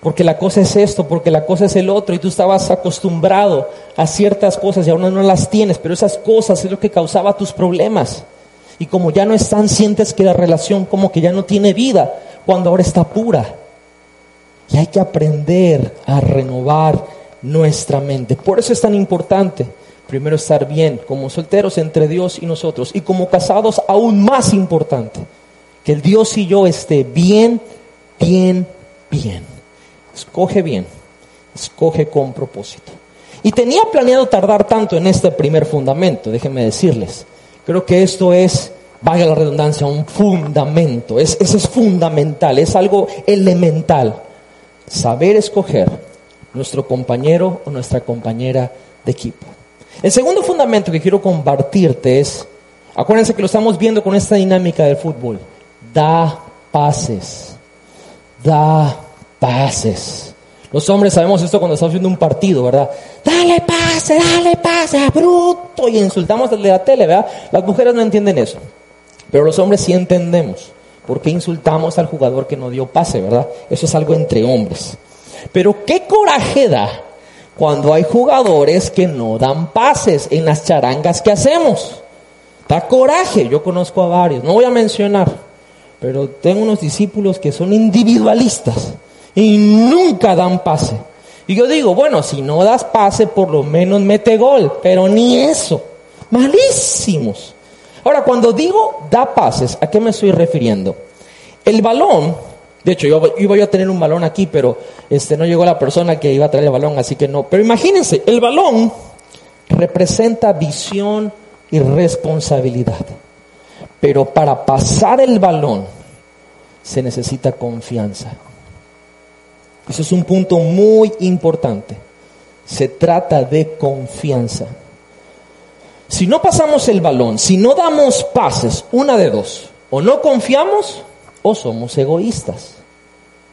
porque la cosa es esto, porque la cosa es el otro, y tú estabas acostumbrado a ciertas cosas y ahora no las tienes, pero esas cosas es lo que causaba tus problemas. Y como ya no están, sientes que la relación como que ya no tiene vida, cuando ahora está pura. Y hay que aprender a renovar nuestra mente. Por eso es tan importante, primero estar bien, como solteros entre Dios y nosotros, y como casados aún más importante, que el Dios y yo esté bien, bien, bien. Escoge bien, escoge con propósito. Y tenía planeado tardar tanto en este primer fundamento, déjenme decirles. Creo que esto es, vaya la redundancia, un fundamento. Es, eso es fundamental, es algo elemental. Saber escoger nuestro compañero o nuestra compañera de equipo. El segundo fundamento que quiero compartirte es, acuérdense que lo estamos viendo con esta dinámica del fútbol, da pases, da pases. Los hombres sabemos esto cuando estamos viendo un partido, ¿verdad? Dale pase, dale pase, bruto. Y insultamos desde la tele, ¿verdad? Las mujeres no entienden eso. Pero los hombres sí entendemos. ¿Por qué insultamos al jugador que no dio pase, verdad? Eso es algo entre hombres. Pero qué coraje da cuando hay jugadores que no dan pases en las charangas que hacemos. Da coraje, yo conozco a varios, no voy a mencionar, pero tengo unos discípulos que son individualistas y nunca dan pase. Y yo digo, bueno, si no das pase, por lo menos mete gol, pero ni eso. Malísimos. Ahora, cuando digo da pases, ¿a qué me estoy refiriendo? El balón, de hecho, yo iba a tener un balón aquí, pero este, no llegó la persona que iba a traer el balón, así que no. Pero imagínense, el balón representa visión y responsabilidad. Pero para pasar el balón se necesita confianza. Eso es un punto muy importante. Se trata de confianza. Si no pasamos el balón, si no damos pases, una de dos, o no confiamos o somos egoístas.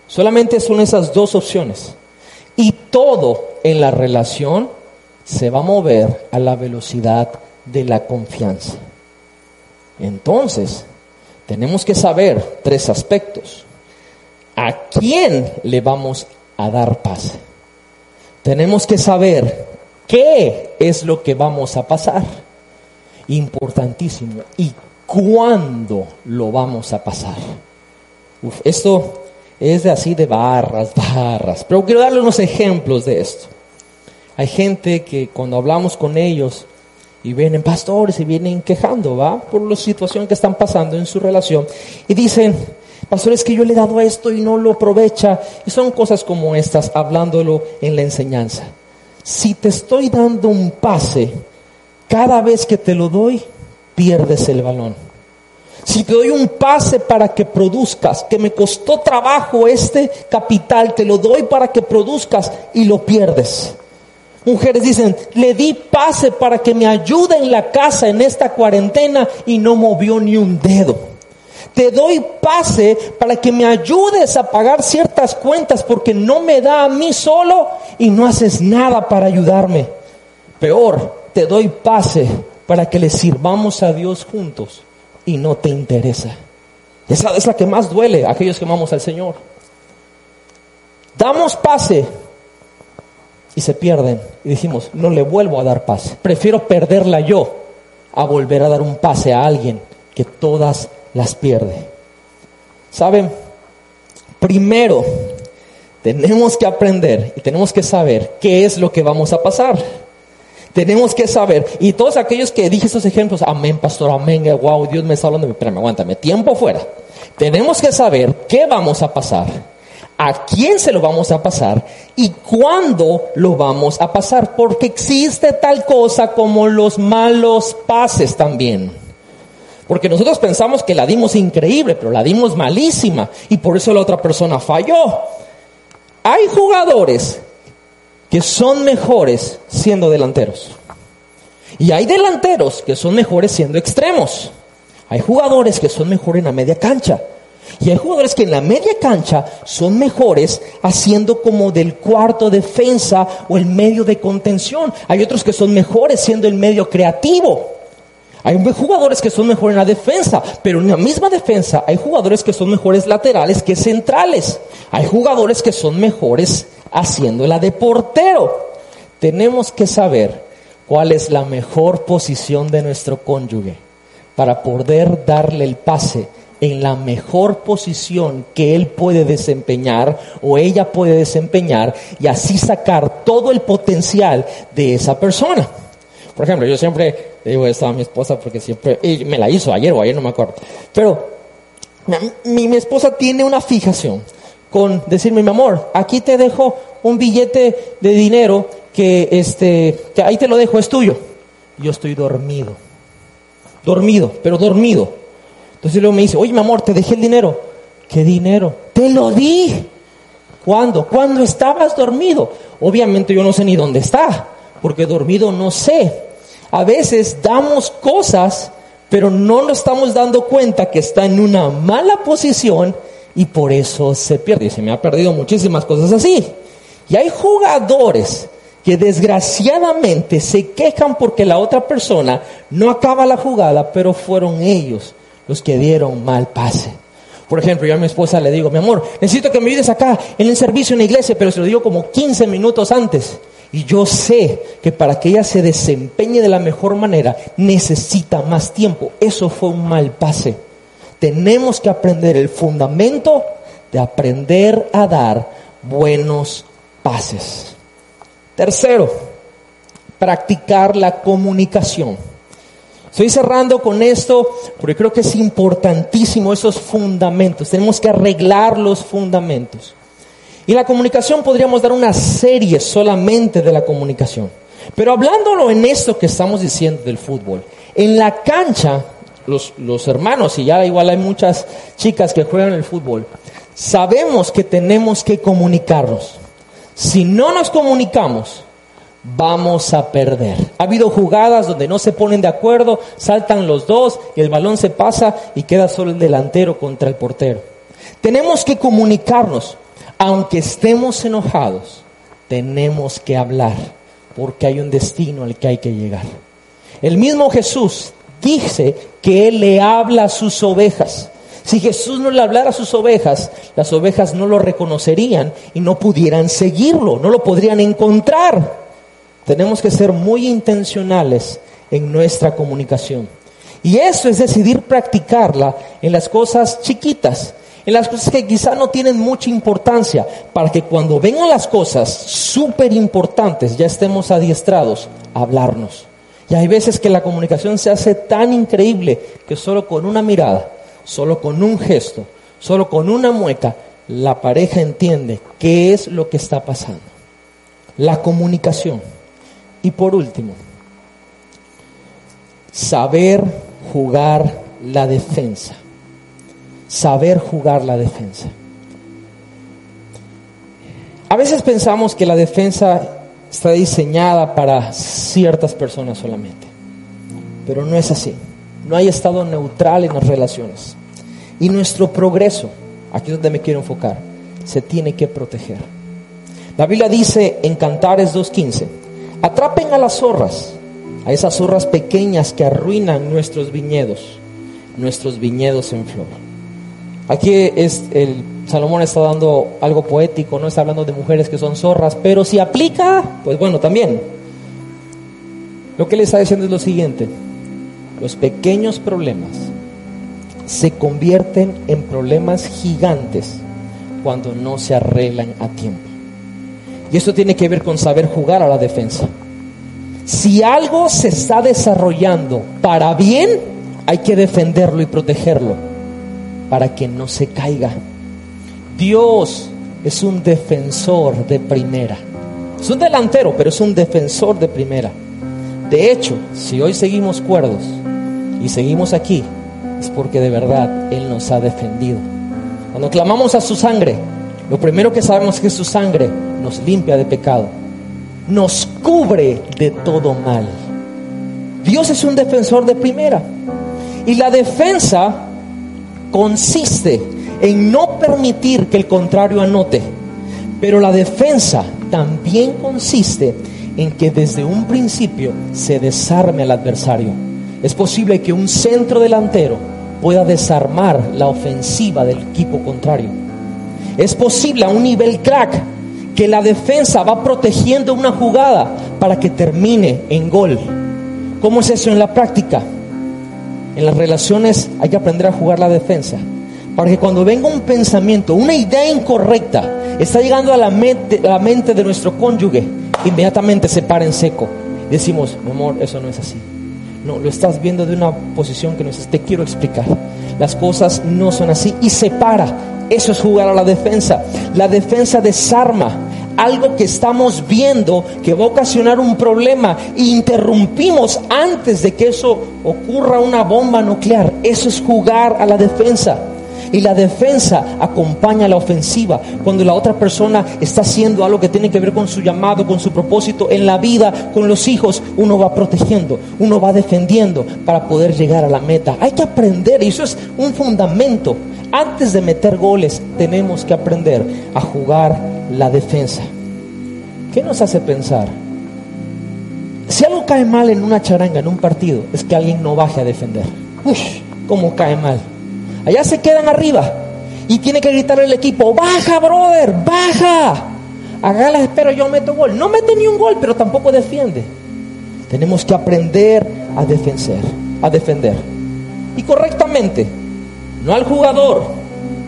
Solamente son esas dos opciones. Y todo en la relación se va a mover a la velocidad de la confianza. Entonces, tenemos que saber tres aspectos. ¿A quién le vamos a dar paz? Tenemos que saber qué es lo que vamos a pasar. Importantísimo. ¿Y cuándo lo vamos a pasar? esto es de así de barras, (laughs) barras. Pero quiero darle unos ejemplos de esto. Hay gente que cuando hablamos con ellos y vienen pastores y vienen quejando, ¿va? Por la situación que están pasando en su relación. Y dicen, pastor, es que yo le he dado esto y no lo aprovecha. Y son cosas como estas, hablándolo en la enseñanza. Si te estoy dando un pase, cada vez que te lo doy, pierdes el balón. Si te doy un pase para que produzcas, que me costó trabajo este capital, te lo doy para que produzcas y lo pierdes. Mujeres dicen, le di pase para que me ayude en la casa en esta cuarentena y no movió ni un dedo. Te doy pase para que me ayudes a pagar ciertas cuentas porque no me da a mí solo y no haces nada para ayudarme. Peor, te doy pase para que le sirvamos a Dios juntos y no te interesa. Esa es la que más duele a aquellos que amamos al Señor. Damos pase y se pierden. Y decimos, no le vuelvo a dar pase. Prefiero perderla yo a volver a dar un pase a alguien que todas las pierde. ¿Saben? Primero, tenemos que aprender y tenemos que saber qué es lo que vamos a pasar. Tenemos que saber, y todos aquellos que dije estos ejemplos, amén, pastor, amén, wow, Dios me está hablando, pero me aguántame, tiempo fuera. Tenemos que saber qué vamos a pasar, a quién se lo vamos a pasar y cuándo lo vamos a pasar, porque existe tal cosa como los malos pases también. Porque nosotros pensamos que la dimos increíble, pero la dimos malísima y por eso la otra persona falló. Hay jugadores que son mejores siendo delanteros. Y hay delanteros que son mejores siendo extremos. Hay jugadores que son mejores en la media cancha. Y hay jugadores que en la media cancha son mejores haciendo como del cuarto defensa o el medio de contención. Hay otros que son mejores siendo el medio creativo. Hay jugadores que son mejores en la defensa, pero en la misma defensa hay jugadores que son mejores laterales que centrales. Hay jugadores que son mejores haciéndola de portero. Tenemos que saber cuál es la mejor posición de nuestro cónyuge para poder darle el pase en la mejor posición que él puede desempeñar o ella puede desempeñar y así sacar todo el potencial de esa persona. Por ejemplo, yo siempre digo esto a mi esposa porque siempre, y me la hizo ayer o ayer, no me acuerdo, pero mi, mi esposa tiene una fijación con decirme, mi amor, aquí te dejo un billete de dinero que, este, que ahí te lo dejo, es tuyo. Yo estoy dormido, dormido, pero dormido. Entonces luego me dice, oye, mi amor, te dejé el dinero. ¿Qué dinero? Te lo di. ¿Cuándo? Cuando estabas dormido. Obviamente yo no sé ni dónde está, porque dormido no sé. A veces damos cosas, pero no nos estamos dando cuenta que está en una mala posición y por eso se pierde. Y se me ha perdido muchísimas cosas así. Y hay jugadores que desgraciadamente se quejan porque la otra persona no acaba la jugada, pero fueron ellos los que dieron mal pase. Por ejemplo, yo a mi esposa le digo, mi amor, necesito que me ayudes acá en el servicio en la iglesia, pero se lo digo como 15 minutos antes. Y yo sé que para que ella se desempeñe de la mejor manera necesita más tiempo. Eso fue un mal pase tenemos que aprender el fundamento de aprender a dar buenos pases. Tercero, practicar la comunicación. Estoy cerrando con esto porque creo que es importantísimo esos fundamentos. Tenemos que arreglar los fundamentos. Y la comunicación podríamos dar una serie solamente de la comunicación. Pero hablándolo en esto que estamos diciendo del fútbol, en la cancha los, hermanos, y ya igual hay muchas chicas que juegan el fútbol, sabemos que tenemos que comunicarnos. Si no nos comunicamos, vamos a perder. Ha habido jugadas donde no se ponen de acuerdo, saltan los dos y el balón se pasa y queda solo el delantero contra el portero. Tenemos que comunicarnos, aunque estemos enojados, tenemos que hablar, porque hay un destino al que hay que llegar. El mismo Jesús dice que Él le habla a sus ovejas. Si Jesús no le hablara a sus ovejas, las ovejas no lo reconocerían y no pudieran seguirlo, no lo podrían encontrar. Tenemos que ser muy intencionales en nuestra comunicación. Y eso es decidir practicarla en las cosas chiquitas, en las cosas que quizá no tienen mucha importancia, para que cuando vengan las cosas súper importantes ya estemos adiestrados a hablarnos. Y hay veces que la comunicación se hace tan increíble que solo con una mirada, solo con un gesto, solo con una mueca, la pareja entiende qué es lo que está pasando. La comunicación. Y por último, saber jugar la defensa. Saber jugar la defensa. A veces pensamos que la defensa está diseñada para ciertas personas solamente, pero no es así. No hay estado neutral en las relaciones. Y nuestro progreso, aquí es donde me quiero enfocar, se tiene que proteger. La Biblia dice en Cantares 2.15, atrapen a las zorras, a esas zorras pequeñas que arruinan nuestros viñedos, nuestros viñedos en flor. Aquí es el Salomón está dando algo poético, no está hablando de mujeres que son zorras, pero si aplica, pues bueno, también. Lo que le está diciendo es lo siguiente, los pequeños problemas se convierten en problemas gigantes cuando no se arreglan a tiempo. Y esto tiene que ver con saber jugar a la defensa. Si algo se está desarrollando para bien, hay que defenderlo y protegerlo para que no se caiga. Dios es un defensor de primera. Es un delantero, pero es un defensor de primera. De hecho, si hoy seguimos cuerdos y seguimos aquí, es porque de verdad Él nos ha defendido. Cuando clamamos a su sangre, lo primero que sabemos es que su sangre nos limpia de pecado, nos cubre de todo mal. Dios es un defensor de primera. Y la defensa consiste en no permitir que el contrario anote. Pero la defensa también consiste en que desde un principio se desarme al adversario. Es posible que un centro delantero pueda desarmar la ofensiva del equipo contrario. Es posible a un nivel crack que la defensa va protegiendo una jugada para que termine en gol. ¿Cómo es eso en la práctica? En las relaciones hay que aprender a jugar la defensa. Para que cuando venga un pensamiento, una idea incorrecta, está llegando a la mente, la mente de nuestro cónyuge, inmediatamente se para en seco. Decimos, mi amor, eso no es así. No, lo estás viendo de una posición que no es. Te quiero explicar. Las cosas no son así y se para. Eso es jugar a la defensa. La defensa desarma algo que estamos viendo que va a ocasionar un problema e interrumpimos antes de que eso ocurra una bomba nuclear. Eso es jugar a la defensa. Y la defensa acompaña a la ofensiva. Cuando la otra persona está haciendo algo que tiene que ver con su llamado, con su propósito en la vida, con los hijos, uno va protegiendo, uno va defendiendo para poder llegar a la meta. Hay que aprender, y eso es un fundamento. Antes de meter goles, tenemos que aprender a jugar la defensa. ¿Qué nos hace pensar? Si algo cae mal en una charanga, en un partido, es que alguien no baje a defender. Uf, ¿cómo cae mal? Allá se quedan arriba y tiene que gritar el equipo, baja, brother, baja. Hágala, espero, yo meto gol. No mete ni un gol, pero tampoco defiende. Tenemos que aprender a defender, a defender. Y correctamente, no al jugador.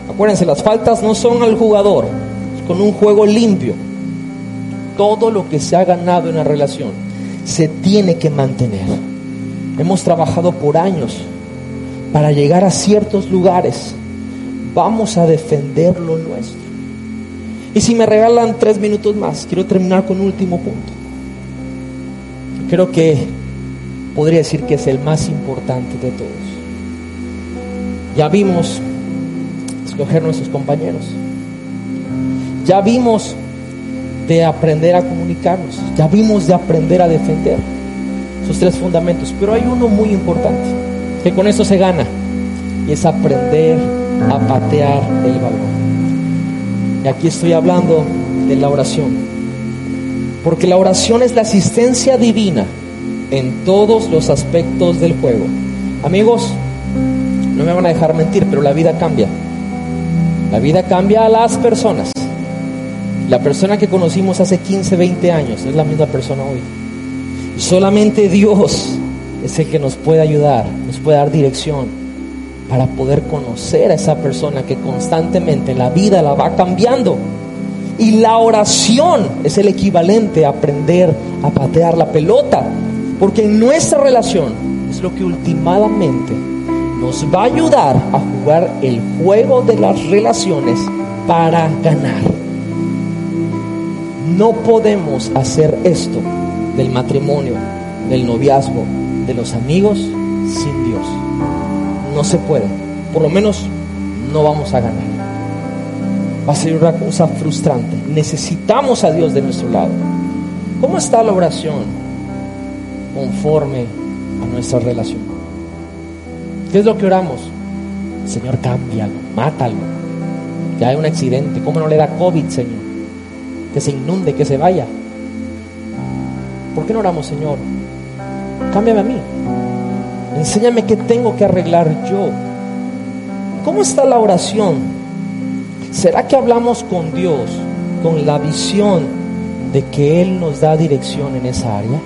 Acuérdense, las faltas no son al jugador, con un juego limpio. Todo lo que se ha ganado en la relación se tiene que mantener. Hemos trabajado por años para llegar a ciertos lugares, vamos a defender lo nuestro. Y si me regalan tres minutos más, quiero terminar con un último punto. Creo que podría decir que es el más importante de todos. Ya vimos escoger nuestros compañeros. Ya vimos de aprender a comunicarnos. Ya vimos de aprender a defender. Esos tres fundamentos. Pero hay uno muy importante que con eso se gana, y es aprender a patear el balón. Y aquí estoy hablando de la oración, porque la oración es la asistencia divina en todos los aspectos del juego. Amigos, no me van a dejar mentir, pero la vida cambia. La vida cambia a las personas. La persona que conocimos hace 15, 20 años es la misma persona hoy. Y solamente Dios es el que nos puede ayudar, nos puede dar dirección para poder conocer a esa persona que constantemente la vida la va cambiando. Y la oración es el equivalente a aprender a patear la pelota, porque en nuestra relación es lo que últimamente nos va a ayudar a jugar el juego de las relaciones para ganar. No podemos hacer esto del matrimonio, del noviazgo, de los amigos sin Dios. no se puede. Por lo menos no vamos a ganar. Va a ser una cosa frustrante. Necesitamos a Dios de nuestro lado. ¿Cómo está la oración conforme a nuestra relación? ¿Qué es lo que oramos? Señor, cámbialo, mátalo. Que hay un accidente. ¿Cómo no le da COVID, Señor? Que se inunde, que se vaya. ¿Por qué no oramos, Señor? Cámbiame a mí. Enséñame qué tengo que arreglar yo. ¿Cómo está la oración? ¿Será que hablamos con Dios con la visión de que Él nos da dirección en esa área?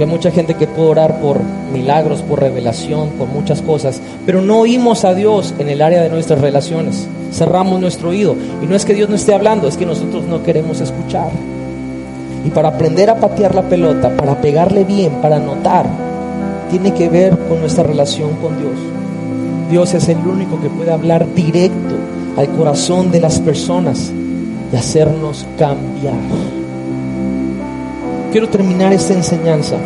Que hay mucha gente que puede orar por milagros, por revelación, por muchas cosas, pero no oímos a Dios en el área de nuestras relaciones. Cerramos nuestro oído. Y no es que Dios no esté hablando, es que nosotros no queremos escuchar. Y para aprender a patear la pelota, para pegarle bien, para notar, tiene que ver con nuestra relación con Dios. Dios es el único que puede hablar directo al corazón de las personas y hacernos cambiar. Quiero terminar esta enseñanza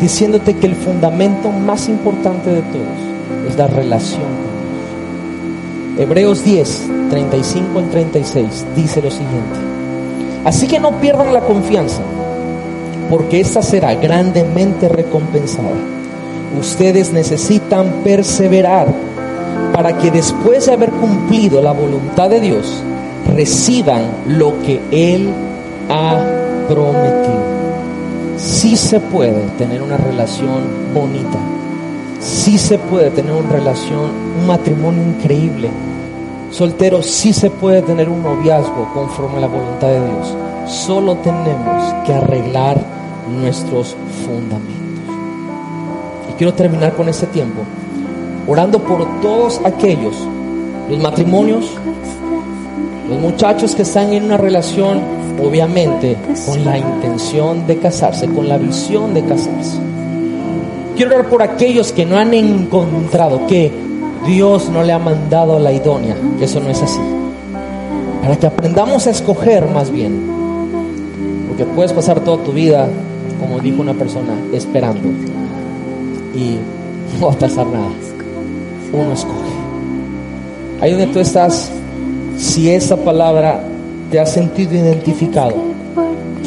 diciéndote que el fundamento más importante de todos es la relación con Dios. Hebreos 10, 35 al 36 dice lo siguiente. Así que no pierdan la confianza porque esta será grandemente recompensada. Ustedes necesitan perseverar para que después de haber cumplido la voluntad de Dios, reciban lo que Él ha prometido. Sí se puede tener una relación bonita, sí se puede tener una relación, un matrimonio increíble. Soltero, sí se puede tener un noviazgo conforme a la voluntad de Dios. Solo tenemos que arreglar nuestros fundamentos. Y quiero terminar con este tiempo orando por todos aquellos, los matrimonios, los muchachos que están en una relación, obviamente, con la intención de casarse, con la visión de casarse. Quiero orar por aquellos que no han encontrado, que Dios no le ha mandado la idónea, que eso no es así. Para que aprendamos a escoger más bien. Porque puedes pasar toda tu vida como dijo una persona, esperando. Y (laughs) no va a pasar nada. Uno escoge. Ahí donde tú estás, si esa palabra te ha sentido identificado,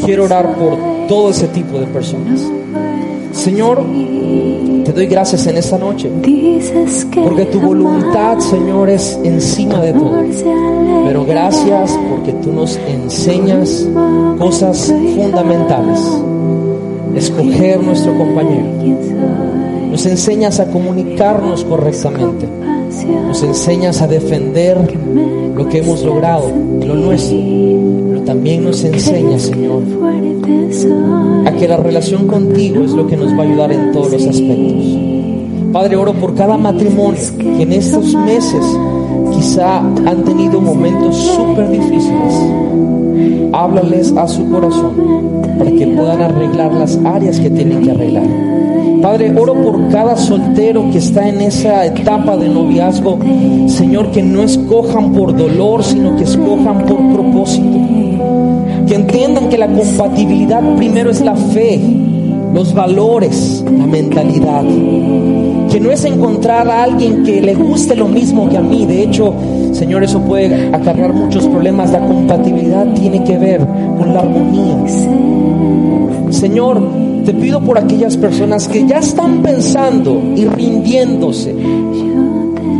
quiero orar por todo ese tipo de personas. Señor, te doy gracias en esta noche, porque tu voluntad, Señor, es encima de todo. Pero gracias porque tú nos enseñas cosas fundamentales escoger nuestro compañero. Nos enseñas a comunicarnos correctamente. Nos enseñas a defender lo que hemos logrado, lo nuestro. Pero también nos enseñas, Señor, a que la relación contigo es lo que nos va a ayudar en todos los aspectos. Padre, oro por cada matrimonio que en estos meses quizá han tenido momentos súper difíciles. Háblales a su corazón para que puedan arreglar las áreas que tienen que arreglar. Padre, oro por cada soltero que está en esa etapa de noviazgo. Señor, que no escojan por dolor, sino que escojan por propósito. Que entiendan que la compatibilidad primero es la fe, los valores, la mentalidad. Que no es encontrar a alguien que le guste lo mismo que a mí. De hecho, Señor, eso puede acarrear muchos problemas. La compatibilidad tiene que ver con la armonía. Señor, te pido por aquellas personas que ya están pensando y rindiéndose,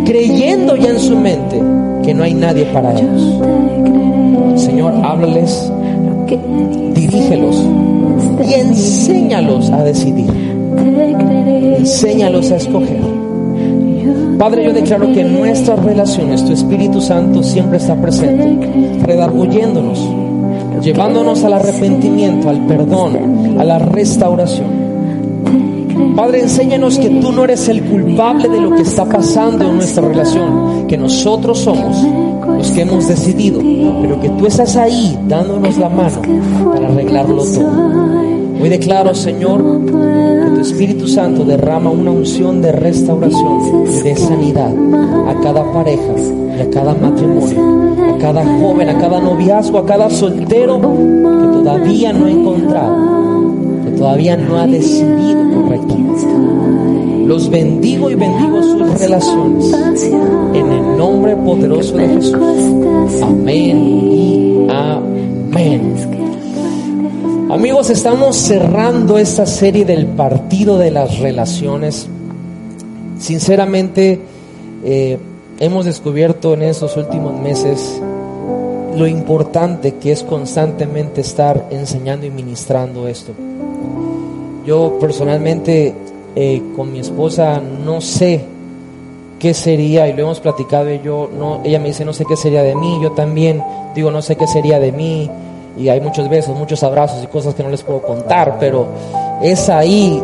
creyendo ya en su mente que no hay nadie para ellos. Señor, háblales, dirígelos y enséñalos a decidir. Enséñalos a escoger. Padre, yo declaro que en nuestras relaciones tu Espíritu Santo siempre está presente, redarguyéndonos, llevándonos al arrepentimiento, al perdón, a la restauración. Padre, enséñanos que tú no eres el culpable de lo que está pasando en nuestra relación, que nosotros somos los que hemos decidido, pero que tú estás ahí dándonos la mano para arreglarlo todo. Hoy declaro, Señor, que tu Espíritu Santo derrama una unción de restauración y de sanidad a cada pareja y a cada matrimonio, cada joven, a cada noviazgo, a cada soltero que todavía no ha encontrado, que todavía no ha decidido correctamente. Los bendigo y bendigo sus relaciones. En el nombre poderoso de Jesús. Amén y amén. Amigos, estamos cerrando esta serie del partido de las relaciones. Sinceramente, eh, hemos descubierto en estos últimos meses lo importante que es constantemente estar enseñando y ministrando esto. Yo personalmente eh, con mi esposa no sé qué sería, y lo hemos platicado y yo, ella me dice no sé qué sería de mí, yo también digo no sé qué sería de mí, y hay muchos besos, muchos abrazos y cosas que no les puedo contar, pero es ahí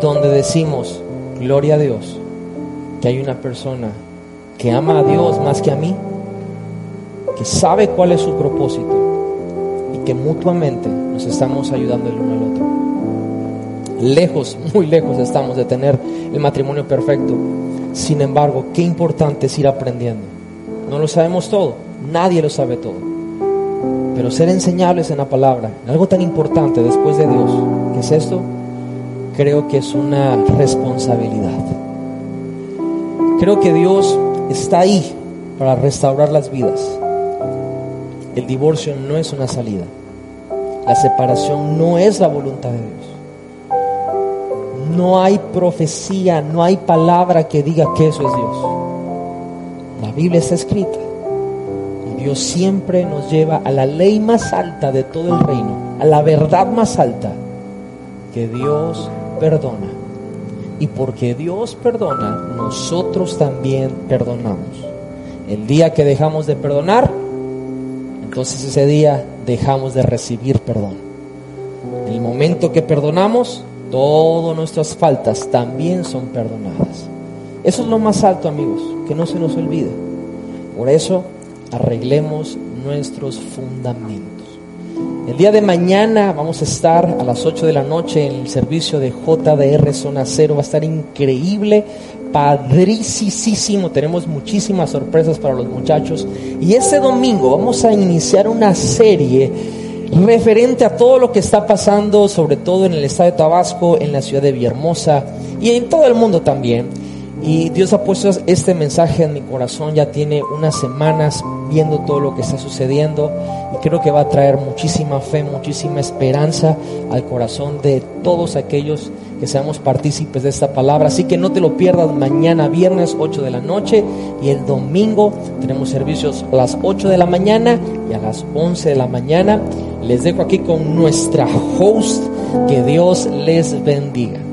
donde decimos, gloria a Dios, que hay una persona que ama a Dios más que a mí, que sabe cuál es su propósito y que mutuamente nos estamos ayudando el uno al otro. Lejos, muy lejos estamos de tener el matrimonio perfecto. Sin embargo, qué importante es ir aprendiendo. No lo sabemos todo, nadie lo sabe todo. Pero ser enseñables en la palabra, algo tan importante después de Dios, que es esto, creo que es una responsabilidad. Creo que Dios está ahí para restaurar las vidas. El divorcio no es una salida. La separación no es la voluntad de Dios. No hay profecía, no hay palabra que diga que eso es Dios. La Biblia está escrita. Y Dios siempre nos lleva a la ley más alta de todo el reino, a la verdad más alta, que Dios perdona. Y porque Dios perdona, nosotros también perdonamos. El día que dejamos de perdonar, entonces ese día dejamos de recibir perdón. El momento que perdonamos, todas nuestras faltas también son perdonadas. Eso es lo más alto, amigos, que no se nos olvide. Por eso, arreglemos nuestros fundamentos. El día de mañana vamos a estar a las 8 de la noche en el servicio de JDR Zona Cero. Va a estar increíble, padricísimo. Tenemos muchísimas sorpresas para los muchachos. Y ese domingo vamos a iniciar una serie referente a todo lo que está pasando, sobre todo en el estado de Tabasco, en la ciudad de Villahermosa y en todo el mundo también. Y Dios ha puesto este mensaje en mi corazón, ya tiene unas semanas viendo todo lo que está sucediendo y creo que va a traer muchísima fe, muchísima esperanza al corazón de todos aquellos que seamos partícipes de esta palabra. Así que no te lo pierdas mañana viernes 8 de la noche y el domingo tenemos servicios a las 8 de la mañana y a las 11 de la mañana. Les dejo aquí con nuestra host. Que Dios les bendiga.